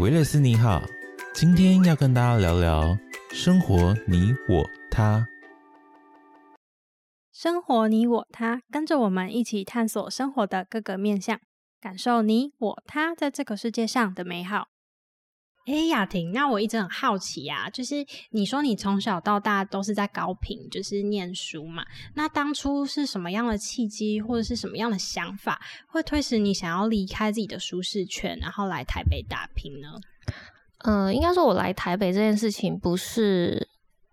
维勒斯你好，今天要跟大家聊聊生活你我他。生活你我他，跟着我们一起探索生活的各个面向，感受你我他在这个世界上的美好。哎，雅婷，那我一直很好奇啊，就是你说你从小到大都是在高平，就是念书嘛？那当初是什么样的契机，或者是什么样的想法，会推使你想要离开自己的舒适圈，然后来台北打拼呢？嗯，应该说，我来台北这件事情，不是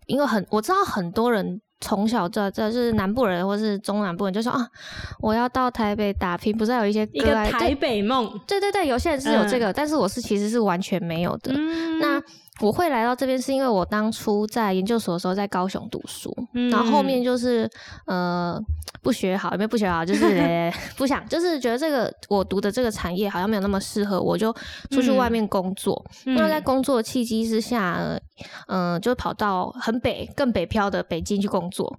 因为很我知道很多人。从小这这是南部人或是中南部人就说啊，我要到台北打拼，不是有一些一个台北梦？对对对，有些人是有这个，但是我是其实是完全没有的。那我会来到这边，是因为我当初在研究所的时候在高雄读书，然后后面就是呃不学好，有没有不学好？就是 不想，就是觉得这个我读的这个产业好像没有那么适合，我就出去外面工作。那在工作契机之下，嗯，就跑到很北、更北漂的北京去工作。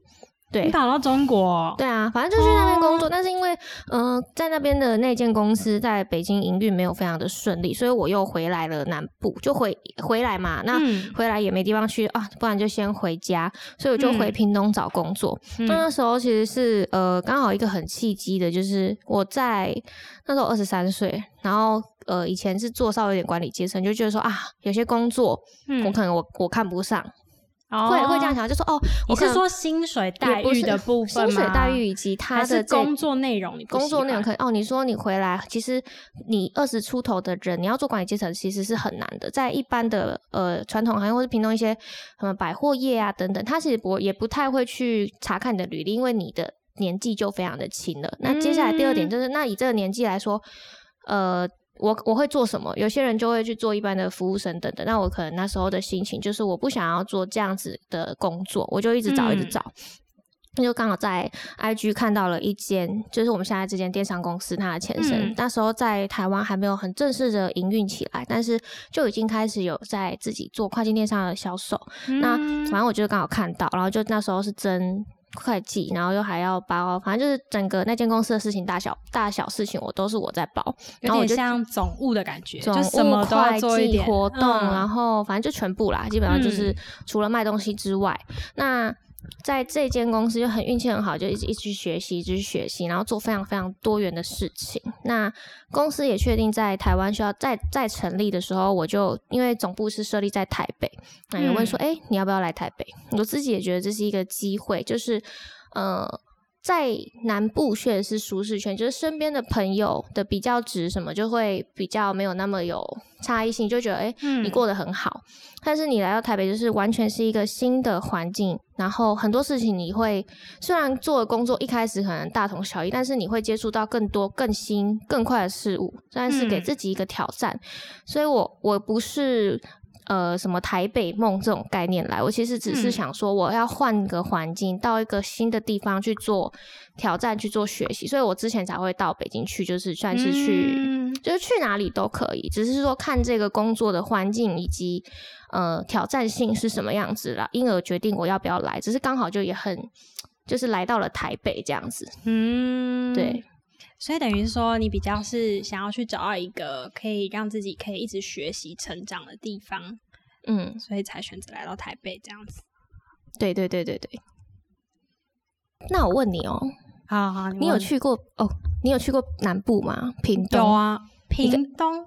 对，你跑到中国，对啊，反正就去那边工作。但是因为，嗯，在那边的那间公司在北京营运没有非常的顺利，所以我又回来了南部，就回回来嘛。那回来也没地方去啊，不然就先回家。所以我就回屏东找工作。那那时候其实是呃，刚好一个很契机的，就是我在那时候二十三岁，然后呃，以前是做稍微有点管理阶层，就觉得说啊，有些工作我可能我我看不上。会会这样想，就说哦，我是说薪水待遇的部分薪水待遇以及他的工作内容，工作内容可以哦。你说你回来，其实你二十出头的人，你要做管理阶层，其实是很难的。在一般的呃传统行业或者平东一些什么百货业啊等等，他其实不也不太会去查看你的履历，因为你的年纪就非常的轻了。那接下来第二点就是，那以这个年纪来说，呃。我我会做什么？有些人就会去做一般的服务生等等。那我可能那时候的心情就是我不想要做这样子的工作，我就一直找一直找。那就刚好在 IG 看到了一间，就是我们现在这间电商公司它的前身。那时候在台湾还没有很正式的营运起来，但是就已经开始有在自己做跨境电商的销售。那反正我就刚好看到，然后就那时候是真。会计，然后又还要包，反正就是整个那间公司的事情，大小大小事情，我都是我在包，然后我就像总务的感觉，总务、会计、活动，然后反正就全部啦，基本上就是除了卖东西之外，那。在这间公司就很运气很好，就一直一直学习，一直学习，然后做非常非常多元的事情。那公司也确定在台湾需要再再成立的时候，我就因为总部是设立在台北，那有问说，哎，你要不要来台北？我自己也觉得这是一个机会，就是呃。在南部确实是舒适圈，就是身边的朋友的比较值什么，就会比较没有那么有差异性，就觉得哎，你过得很好。但是你来到台北，就是完全是一个新的环境，然后很多事情你会虽然做的工作一开始可能大同小异，但是你会接触到更多、更新、更快的事物，算是给自己一个挑战。所以我我不是。呃，什么台北梦这种概念来？我其实只是想说，我要换个环境，到一个新的地方去做挑战，去做学习。所以我之前才会到北京去，就是算是去，就是去哪里都可以，只是说看这个工作的环境以及呃挑战性是什么样子了，因而决定我要不要来。只是刚好就也很，就是来到了台北这样子。嗯，对。所以等于说，你比较是想要去找到一个可以让自己可以一直学习成长的地方，嗯，所以才选择来到台北这样子。对对对对对。那我问你哦，好好，你有去过哦？你有去过南部吗？屏东有啊，屏东。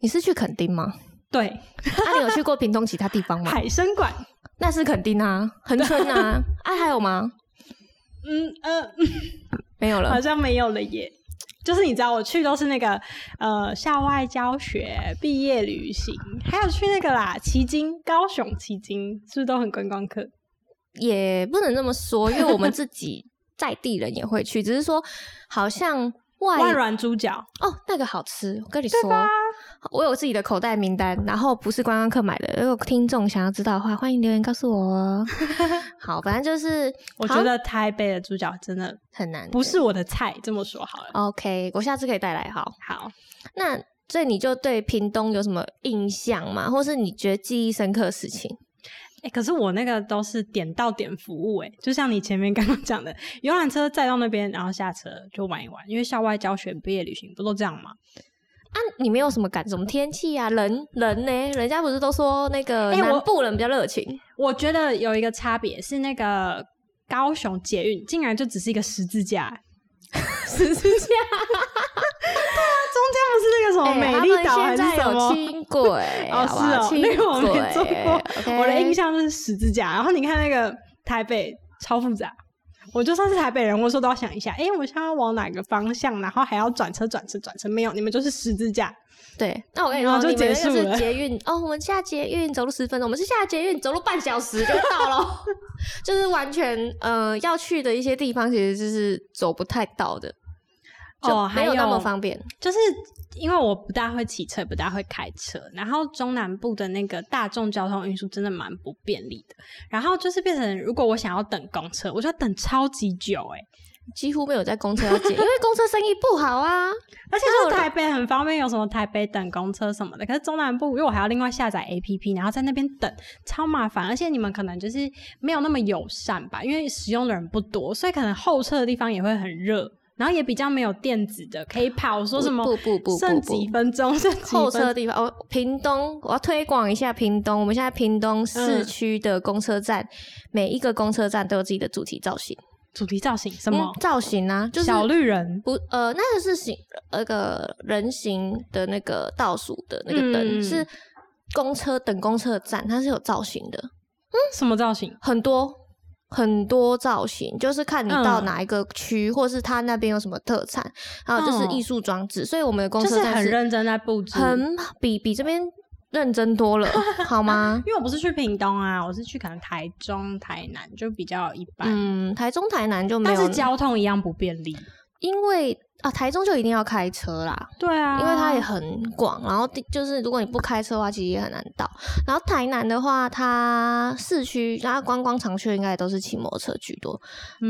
你是去垦丁吗？对。那你有去过屏东其他地方吗？海参馆，那是垦丁啊，恒春啊，啊还有吗？嗯呃，没有了，好像没有了耶。就是你知道，我去都是那个呃校外教学、毕业旅行，还有去那个啦，奇经高雄奇经，是不是都很观光客？也不能这么说，因为我们自己 在地人也会去，只是说好像。外软猪脚哦，那个好吃，我跟你说，我有自己的口袋名单，然后不是观光客买的。如果听众想要知道的话，欢迎留言告诉我哦。好，反正就是，我觉得台北的猪脚真的很难，不是我的菜。这么说好了，OK，我下次可以带来。好，好，那所以你就对屏东有什么印象吗？或是你觉得记忆深刻的事情？哎，可是我那个都是点到点服务，哎，就像你前面刚刚讲的，游览车载到那边，然后下车就玩一玩，因为校外教学、毕业旅行不都这样吗？啊，你没有什么感什么天气啊？人人呢？人家不是都说那个南部人比较热情？我觉得有一个差别是，那个高雄捷运竟然就只是一个十字架，十字架。对啊，中间不是那个什么美丽岛还是什么轻轨？哦，是哦，那个我没坐过。我的印象就是十字架。然后你看那个台北超复杂。我就算是台北人，我说都要想一下，哎，我现在要往哪个方向，然后还要转车、转车、转车，没有，你们就是十字架。对，那我跟你说，就结束了。捷运哦，我们下捷运走路十分钟，我们是下捷运走路半小时就到了，就是完全呃要去的一些地方，其实就是走不太到的，哦，没有那么方便，就是。因为我不大会骑车，不大会开车，然后中南部的那个大众交通运输真的蛮不便利的。然后就是变成，如果我想要等公车，我就要等超级久，哎，几乎没有在公车要接，因为公车生意不好啊。而且就台北很方便，有什么台北等公车什么的。可是中南部，因为我还要另外下载 APP，然后在那边等，超麻烦。而且你们可能就是没有那么友善吧，因为使用的人不多，所以可能候车的地方也会很热。然后也比较没有电子的可以跑，说什么不不不剩几分钟，剩候车地方哦。屏东，我要推广一下屏东。我们现在屏东市区的公车站，每一个公车站都有自己的主题造型。主题造型什么造型啊？就是小绿人不呃，那个是形那个人形的那个倒数的那个灯，是公车等公车站，它是有造型的。嗯，什么造型？很多。很多造型，就是看你到哪一个区，或是他那边有什么特产，还有就是艺术装置。所以我们的公司就是很认真在布置，很比比这边认真多了，好吗？因为我不是去屏东啊，我是去可能台中、台南，就比较一般。嗯，台中、台南就没有，但是交通一样不便利，因为。啊，台中就一定要开车啦，对啊，因为它也很广，然后就是如果你不开车的话，其实也很难到。然后台南的话，它市区然后观光长区应该都是骑摩托车居多。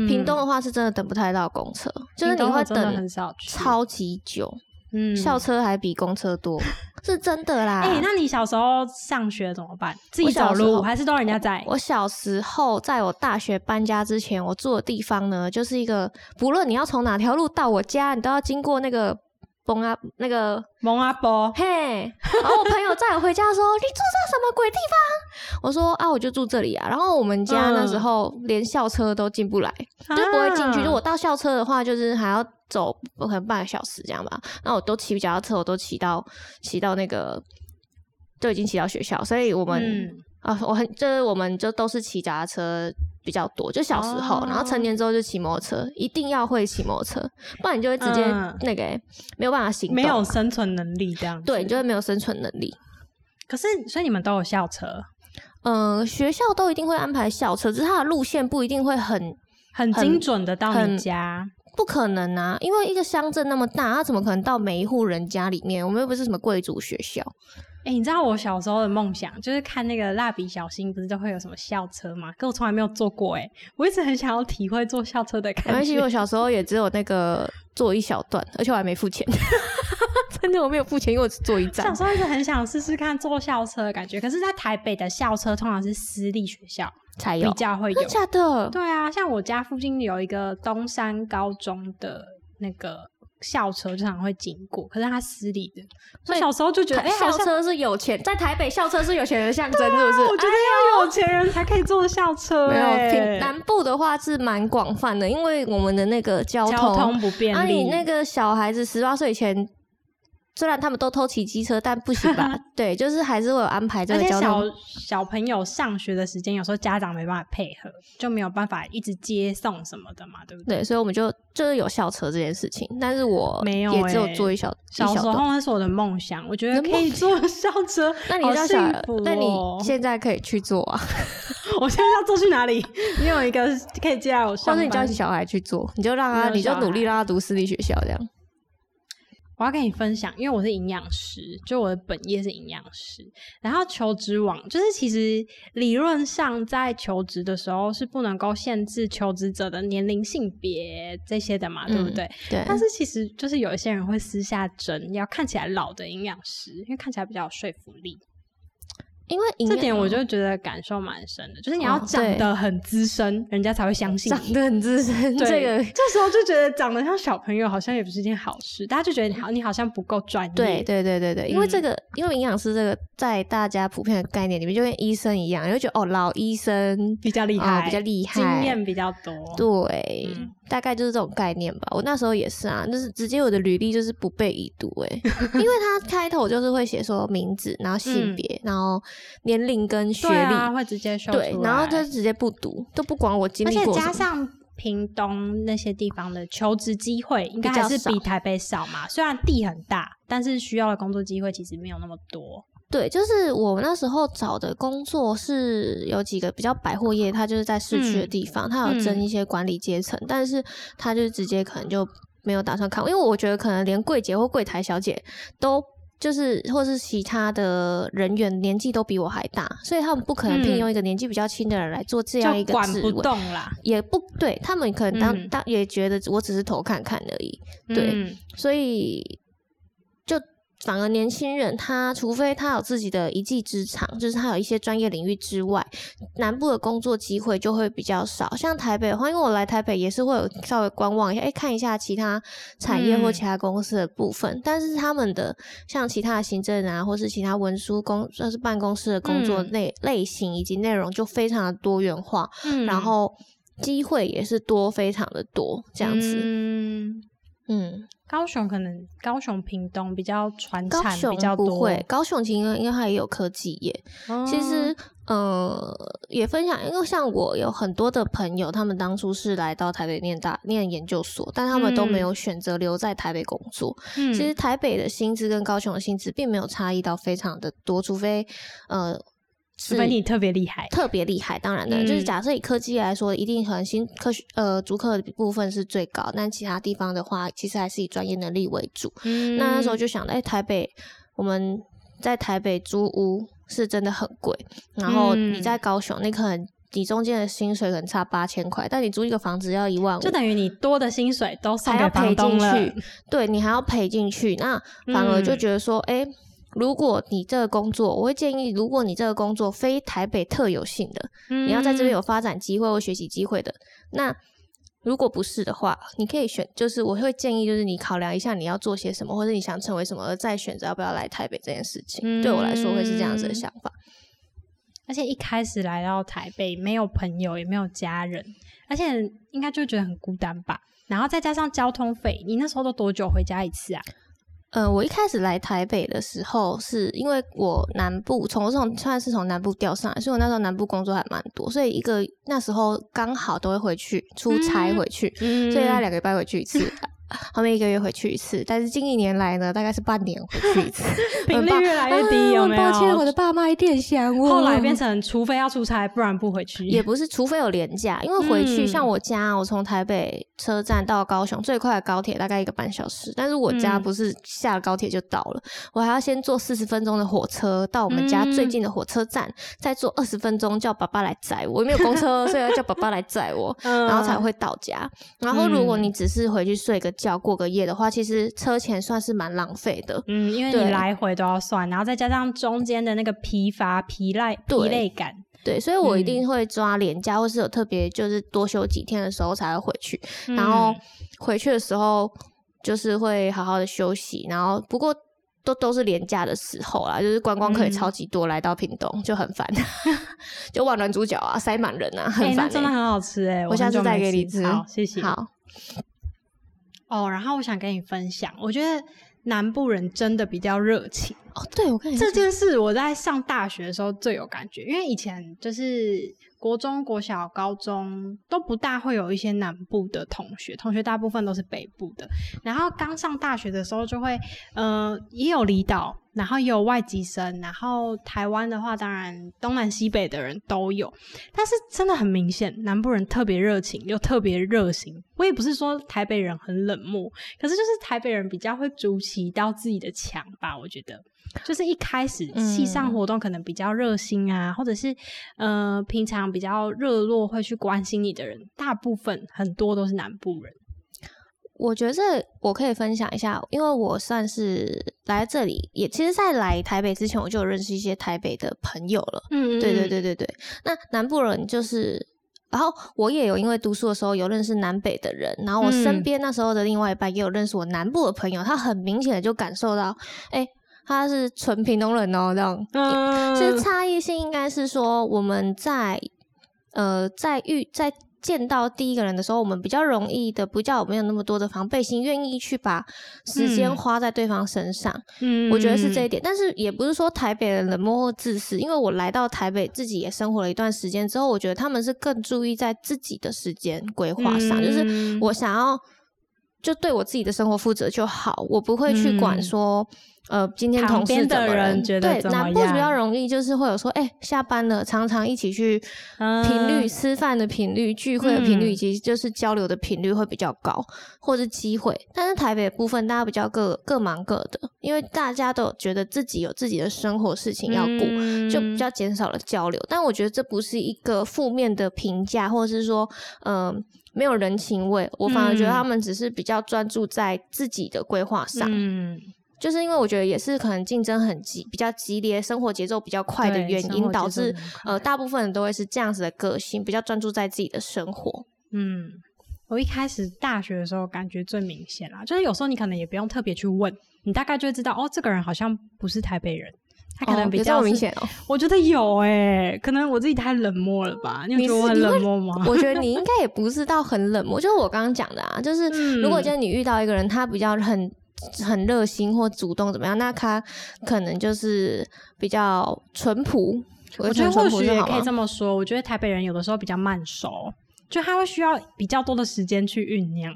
屏东的话是真的等不太到公车，就是你会等超级久。嗯，校车还比公车多，是真的啦。哎，那你小时候上学怎么办？自己走路还是都人家在？我小时候在我大学搬家之前，我住的地方呢，就是一个不论你要从哪条路到我家，你都要经过那个。蒙阿那个蒙阿波，嘿，然后我朋友载我回家说：“你住在什么鬼地方？”我说：“啊，我就住这里啊。”然后我们家那时候连校车都进不来，就不会进去。如果到校车的话，就是还要走可能半个小时这样吧。那我都骑脚踏车，我都骑到骑到那个，就已经骑到学校。所以我们啊，我很就是我们就都是骑脚踏车。比较多，就小时候，然后成年之后就骑摩托车，一定要会骑摩托车，不然你就会直接那个没有办法行动，没有生存能力这样。对，你就会没有生存能力。可是，所以你们都有校车？嗯，学校都一定会安排校车，只是它的路线不一定会很很精准的到你家，不可能啊！因为一个乡镇那么大，他怎么可能到每一户人家里面？我们又不是什么贵族学校。哎，你知道我小时候的梦想就是看那个蜡笔小新，不是都会有什么校车吗？可我从来没有坐过，哎，我一直很想要体会坐校车的感觉。而且我小时候也只有那个坐一小段，而且我还没付钱，真的我没有付钱，因为我只坐一站。小时候一直很想试试看坐校车的感觉，可是，在台北的校车通常是私立学校才有，比较会有。假的？对啊，像我家附近有一个东山高中的那个。校车经常会经过，可是它私立的，所以小时候就觉得，哎，校车是有钱，在台北校车是有钱人的象征，是不是？我觉得要有钱人才可以坐校车。没有，南部的话是蛮广泛的，因为我们的那个交通不便利。那你那个小孩子十八岁以前。虽然他们都偷骑机车，但不行吧？对，就是还是会有安排这个交通。小小朋友上学的时间，有时候家长没办法配合，就没有办法一直接送什么的嘛，对不对？对，所以我们就就是有校车这件事情，但是我没有，也只有坐一小小时候那是我的梦想，我觉得可以坐校车。那你要想，那你现在可以去坐啊？我现在要坐去哪里？你有一个可以接来我，或者你叫小孩去做，你就让他，你就努力让他读私立学校这样。我要跟你分享，因为我是营养师，就我的本业是营养师。然后求职网就是其实理论上在求职的时候是不能够限制求职者的年龄、性别这些的嘛，对不对？对。但是其实就是有一些人会私下争，要看起来老的营养师，因为看起来比较有说服力。因为这点我就觉得感受蛮深的，就是你要长得很资深，人家才会相信。长得很资深，这个这时候就觉得长得像小朋友好像也不是一件好事，大家就觉得你好，你好像不够专业。对对对对对，因为这个，因为营养师这个在大家普遍的概念里面，就跟医生一样，你会觉得哦，老医生比较厉害，比较厉害，经验比较多。对，大概就是这种概念吧。我那时候也是啊，就是直接我的履历就是不被已读哎，因为他开头就是会写说名字，然后性别，然后。年龄跟学历会直接说对，然后就直接不读，都不管我经历过。而且加上屏东那些地方的求职机会，应该还是比台北少嘛。虽然地很大，但是需要的工作机会其实没有那么多。对，就是我那时候找的工作是有几个比较百货业，它就是在市区的地方，它有争一些管理阶层，但是它就直接可能就没有打算看，因为我觉得可能连柜姐或柜台小姐都。就是，或是其他的人员年纪都比我还大，所以他们不可能聘用一个年纪比较轻的人来做这样一个职位，也不对，他们可能当当也觉得我只是投看看而已，对，所以。反而年轻人，他除非他有自己的一技之长，就是他有一些专业领域之外，南部的工作机会就会比较少。像台北的话，因为我来台北也是会有稍微观望一下，哎，看一下其他产业或其他公司的部分。但是他们的像其他的行政啊，或是其他文书工，算是办公室的工作类类型以及内容就非常的多元化，然后机会也是多，非常的多这样子。嗯。高雄可能高雄屏东比较传产比较多，高雄其实因为它也有科技业。其实呃也分享，因为像我有很多的朋友，他们当初是来到台北念大念研究所，但他们都没有选择留在台北工作。其实台北的薪资跟高雄的薪资并没有差异到非常的多，除非呃。除非你特别厉害，特别厉害，当然的，就是假设以科技来说，一定很新科学呃，主科部分是最高，但其他地方的话，其实还是以专业能力为主。那那时候就想，哎，台北我们在台北租屋是真的很贵，然后你在高雄，那可能你中间的薪水可能差八千块，但你租一个房子要一万五，就等于你多的薪水都送给房东了。对你还要赔进去，那反而就觉得说，哎。如果你这个工作，我会建议，如果你这个工作非台北特有性的，你要在这边有发展机会或学习机会的，那如果不是的话，你可以选，就是我会建议，就是你考量一下你要做些什么，或者你想成为什么，而再选择要不要来台北这件事情。对我来说会是这样子的想法。而且一开始来到台北，没有朋友，也没有家人，而且应该就觉得很孤单吧。然后再加上交通费，你那时候都多久回家一次啊？嗯，我一开始来台北的时候，是因为我南部从从算是从南部调上来，所以我那时候南部工作还蛮多，所以一个那时候刚好都会回去出差回去，所以大概两个礼拜回去一次。后面一个月回去一次，但是近一年来呢，大概是半年回去一次，频率越来越低，有没有？抱歉，我的爸妈一定想我。后来变成，除非要出差，不然不回去。也不是，除非有廉价，因为回去像我家，我从台北车站到高雄最快的高铁大概一个半小时，但是我家不是下了高铁就到了，我还要先坐四十分钟的火车到我们家最近的火车站，再坐二十分钟叫爸爸来载我，没有公车，所以要叫爸爸来载我，然后才会到家。然后如果你只是回去睡个。要过个夜的话，其实车钱算是蛮浪费的。嗯，因为你来回都要算，然后再加上中间的那个疲乏、疲累、疲累感。对，所以我一定会抓廉价，或是有特别就是多休几天的时候才会回去。然后回去的时候就是会好好的休息。然后不过都都是廉价的时候啦，就是观光客也超级多，来到屏东就很烦，就万人主角啊，塞满人啊，很烦。真的很好吃哎，我下次再给你吃。好，谢谢。好。哦，然后我想跟你分享，我觉得南部人真的比较热情哦。对，我跟你这件事，我在上大学的时候最有感觉，因为以前就是。国中、国小、高中都不大会有一些南部的同学，同学大部分都是北部的。然后刚上大学的时候，就会呃也有离岛，然后也有外籍生，然后台湾的话，当然东南西北的人都有。但是真的很明显，南部人特别热情又特别热心。我也不是说台北人很冷漠，可是就是台北人比较会筑起一道自己的墙吧，我觉得。就是一开始系上活动可能比较热心啊，或者是呃平常比较热络会去关心你的人，大部分很多都是南部人。我觉得这我可以分享一下，因为我算是来这里，也其实，在来台北之前，我就有认识一些台北的朋友了。嗯，对对对对对。那南部人就是，然后我也有因为读书的时候有认识南北的人，然后我身边那时候的另外一半也有认识我南部的朋友，他很明显的就感受到，哎，他是纯平东人哦，这样。嗯。其实差异性应该是说我们在，呃，在遇在。见到第一个人的时候，我们比较容易的，不叫没有那么多的防备心，愿意去把时间花在对方身上。嗯，我觉得是这一点。但是也不是说台北人冷漠或自私，因为我来到台北，自己也生活了一段时间之后，我觉得他们是更注意在自己的时间规划上，就是我想要就对我自己的生活负责就好，我不会去管说。呃，今天同事的人觉得对南部比较容易，就是会有说，哎，下班了，常常一起去频率吃饭的频率、聚会的频率，以及就是交流的频率会比较高，或是机会。但是台北部分大家比较各各忙各的，因为大家都觉得自己有自己的生活事情要顾，就比较减少了交流。但我觉得这不是一个负面的评价，或者是说，嗯，没有人情味。我反而觉得他们只是比较专注在自己的规划上。嗯。就是因为我觉得也是可能竞争很激比较激烈，生活节奏比较快的原因，导致呃大部分人都会是这样子的个性，比较专注在自己的生活。嗯，我一开始大学的时候感觉最明显啦，就是有时候你可能也不用特别去问，你大概就会知道哦，这个人好像不是台北人，他可能比较明显哦。我觉得有诶，可能我自己太冷漠了吧？你觉得我很冷漠吗？我觉得你应 该也不是到很冷漠，就是我刚刚讲的啊，就是如果今天你遇到一个人，他比较很。很热心或主动怎么样？那他可能就是比较淳朴。我觉得或许也可以这么说。我觉得台北人有的时候比较慢熟，就他会需要比较多的时间去酝酿。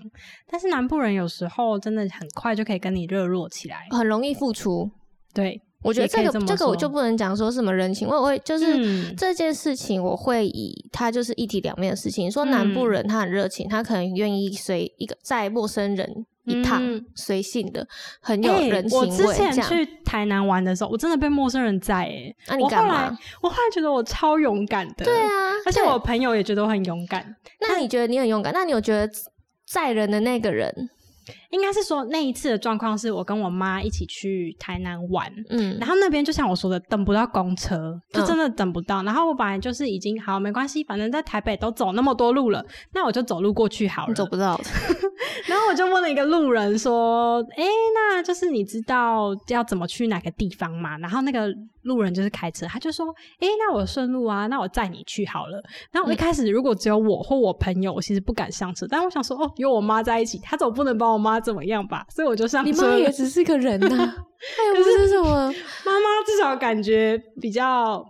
但是南部人有时候真的很快就可以跟你热络起来，很容易付出。对，我觉得这个这个我就不能讲说什么人情，我会就是这件事情，我会以他就是一体两面的事情。说南部人他很热情，他可能愿意随一个在陌生人。一趟随性的，很有人情味。我之前去台南玩的时候，我真的被陌生人载哎。那你干嘛？我后来觉得我超勇敢的。对啊，而且我朋友也觉得我很勇敢。那你觉得你很勇敢？那你有觉得载人的那个人？应该是说那一次的状况是我跟我妈一起去台南玩，嗯，然后那边就像我说的，等不到公车，就真的等不到。然后我本来就是已经好没关系，反正在台北都走那么多路了，那我就走路过去好了。走不到。然后我就问了一个路人说：“哎，那就是你知道要怎么去哪个地方吗？”然后那个路人就是开车，他就说：“哎，那我顺路啊，那我载你去好了。”然后我一开始如果只有我或我朋友，我其实不敢上车，但我想说：“哦，有我妈在一起，他总不能把我妈怎么样吧？”所以我就上车。你妈也只是个人呐，她又不是什么妈妈，至少感觉比较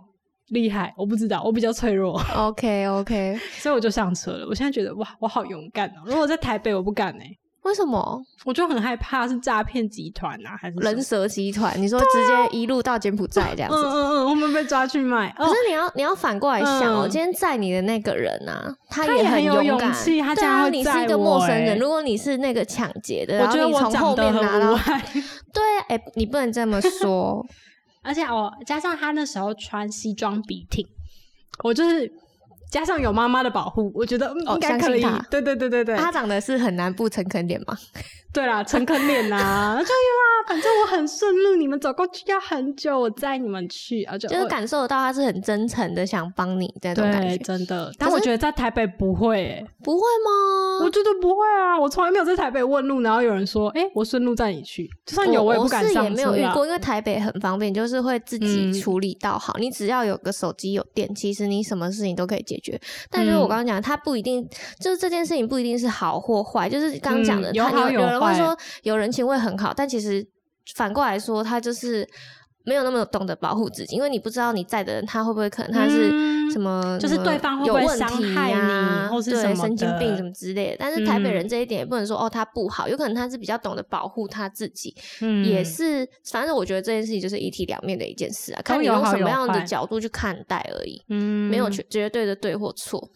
厉害。我不知道，我比较脆弱。OK OK，所以我就上车了。我现在觉得哇，我好勇敢哦！如果在台北，我不敢哎。为什么？我就很害怕是诈骗集团啊，还是人蛇集团？你说直接一路到柬埔寨这样子？嗯嗯嗯，我们被抓去卖。可是你要你要反过来想哦，今天载你的那个人啊，他也很有勇气，他竟然你是一个陌生人。如果你是那个抢劫的，然后你从后面拿到，对，哎，你不能这么说。而且我加上他那时候穿西装笔挺，我就是。加上有妈妈的保护，我觉得应该可以。对对对对对，他长得是很难不诚恳脸吗？对啦，诚恳脸呐，就啦，反正我很顺路，你们走过去要很久，我载你们去，而且就是感受得到他是很真诚的想帮你这种感觉，真的。但我觉得在台北不会，不会吗？我觉得不会啊，我从来没有在台北问路，然后有人说，哎，我顺路载你去，就算有我也不敢上车。没有遇过，因为台北很方便，就是会自己处理到好，你只要有个手机有电，其实你什么事情都可以解决。但是我刚刚讲，他不一定，就是这件事情不一定是好或坏，就是刚讲的，他有有人会说有人情味很好，但其实反过来说，他就是没有那么懂得保护自己，因为你不知道你在的人他会不会可能他是什么，就是对方有问题啊，或是对神经病什么之类的。但是台北人这一点也不能说哦他不好，有可能他是比较懂得保护他自己，也是反正我觉得这件事情就是一体两面的一件事啊，看你用什么样的角度去看待而已，嗯，没有绝绝对的对或错。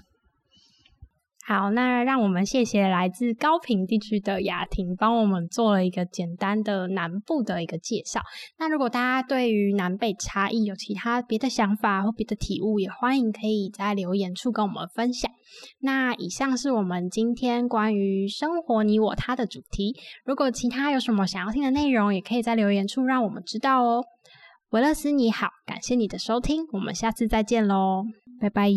好，那让我们谢谢来自高平地区的雅婷，帮我们做了一个简单的南部的一个介绍。那如果大家对于南北差异有其他别的想法或别的体悟，也欢迎可以在留言处跟我们分享。那以上是我们今天关于生活你我他的主题。如果其他有什么想要听的内容，也可以在留言处让我们知道哦。维勒斯你好，感谢你的收听，我们下次再见喽，拜拜。